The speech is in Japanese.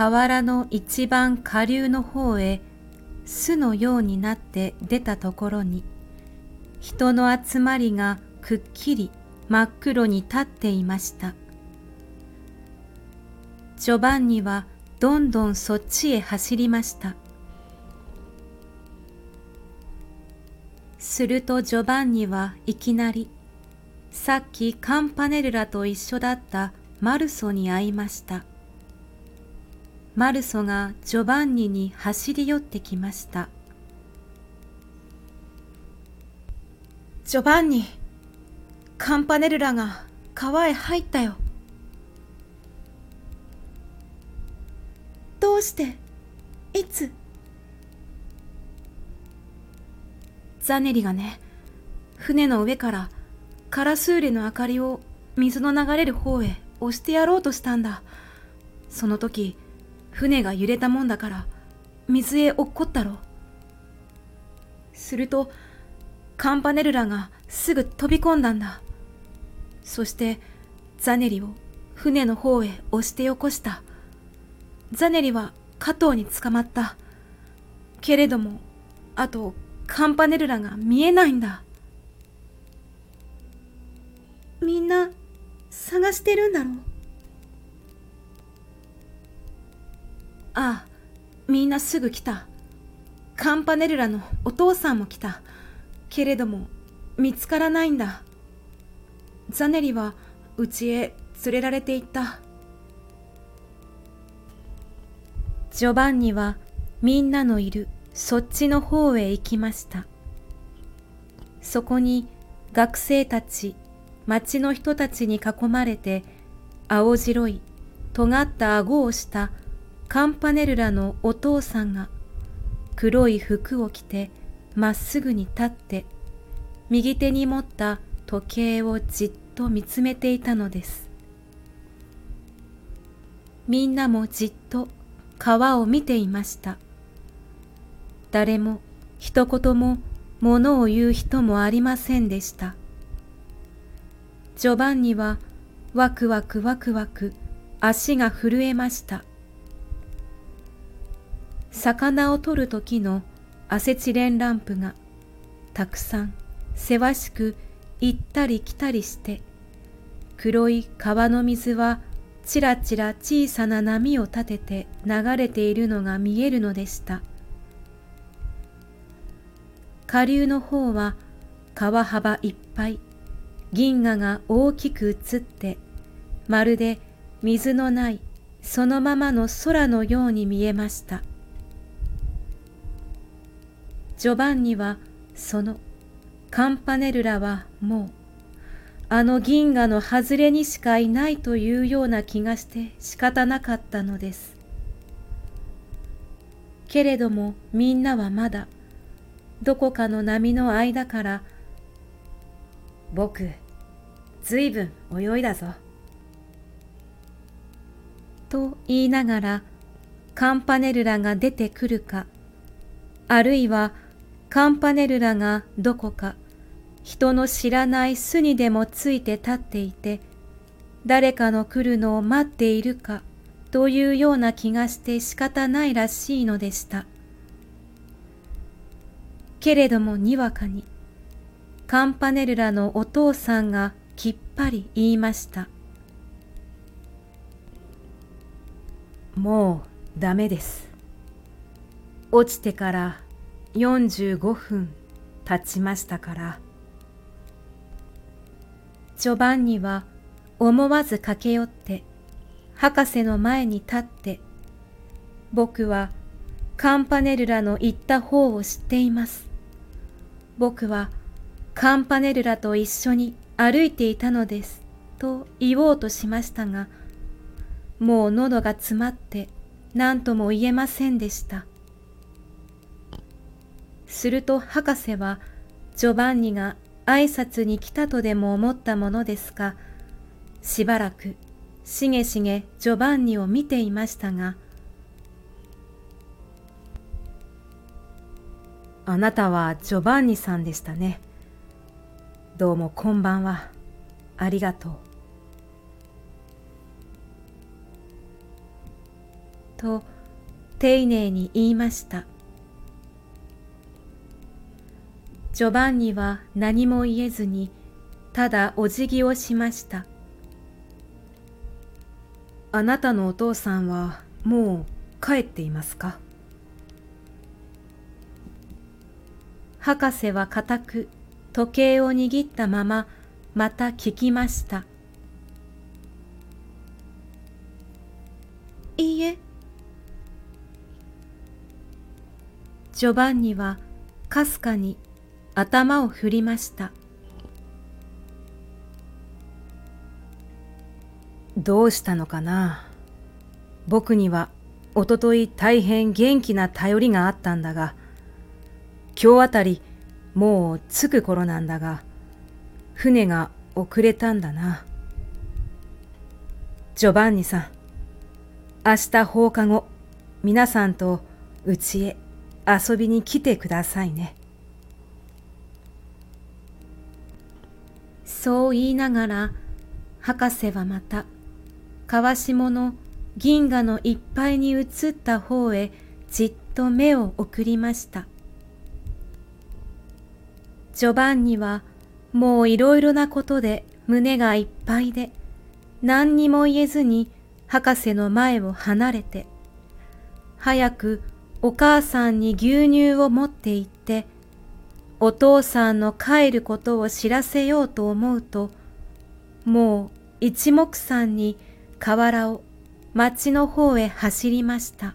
河原の一番下流の方へ巣のようになって出たところに人の集まりがくっきり真っ黒に立っていました。ジョバンニはどんどんそっちへ走りました。するとジョバンニはいきなりさっきカンパネルラと一緒だったマルソに会いました。マルソがジョバンニに走り寄ってきました。ジョバンニカンパネルラが川へ入ったよ。どうしていつ？ザネリがね船の上からカラスーレの明かりを水の流れる方へ押してやろうとしたんだ。その時船が揺れたもんだから水へ落っこったろするとカンパネルラがすぐ飛び込んだんだ。そしてザネリを船の方へ押してよこした。ザネリは加藤に捕まった。けれどもあとカンパネルラが見えないんだ。みんな探してるんだろう。ああみんなすぐ来た。カンパネルラのお父さんも来た。けれども見つからないんだ。ザネリは家へ連れられていった。ジョバンニはみんなのいる。そっちの方へ行きました。そこに学生たち町の人たちに囲まれて青白い尖った顎をしたカンパネルラのお父さんが黒い服を着てまっすぐに立って右手に持った時計をじっと見つめていたのです。みんなもじっと川を見ていました。誰も一言も物を言う人もありませんでした。ジョバンニはワクワクワクワク足が震えました。魚を取る時のアセチレンランプがたくさんせわしく行ったり来たりして黒い川の水はちらちら小さな波を立てて流れているのが見えるのでした。下流の方は川幅いっぱい銀河が大きく映ってまるで水のないそのままの空のように見えました。ジョバンニはそのカンパネルラはもうあの銀河の外れにしかいないというような気がして仕方なかったのですけれどもみんなはまだどこかの波の間から僕ずいぶん泳いだぞ。と言いながらカンパネルラが出てくるか、あるいはカンパネルラがどこか人の知らない巣にでもついて立っていて、誰かの来るのを待っているかというような気がして仕方ないらしいのでした。けれどもにわかにカンパネルラのお父さんがきっぱり言いました。もうダメです。落ちてから45分経ちましたから。ジョバンニは思わず駆け寄って博士の前に立って僕はカンパネルラの言った方を知っています。僕はカンパネルラと一緒に歩いていたのです、と言おうとしましたが、もう喉が詰まって何とも言えませんでした。すると博士はジョバンニが挨拶に来たとでも思ったものですが、しばらくしげしげジョバンニを見ていましたが、あなたはジョバンニさんでしたね。どうもこんばんは。ありがとう。と丁寧に言いました。ジョバンニは何も言えずに、ただお辞儀をしました。あなたのお父さんはもう帰っていますか？博士は固く時計を握ったまままた聞きました。いいえ。ジョバンニはかすかに頭を振りました。どうしたのかな？僕にはおととい大変元気な頼りがあったんだが、今日あたりもう着く頃なんだが、船が遅れたんだな。ジョバンニさん、明日放課後、皆さんとうちへ遊びに来てくださいね。そう言いながら、博士はまた、川下の銀河のいっぱいに映った方へじっと目を送りました。ジョバンニはもういろいろなことで胸がいっぱいで何にも言えずに博士の前を離れて早くお母さんに牛乳を持って行ってお父さんの帰ることを知らせようと思うともう一目散に河原を町の方へ走りました。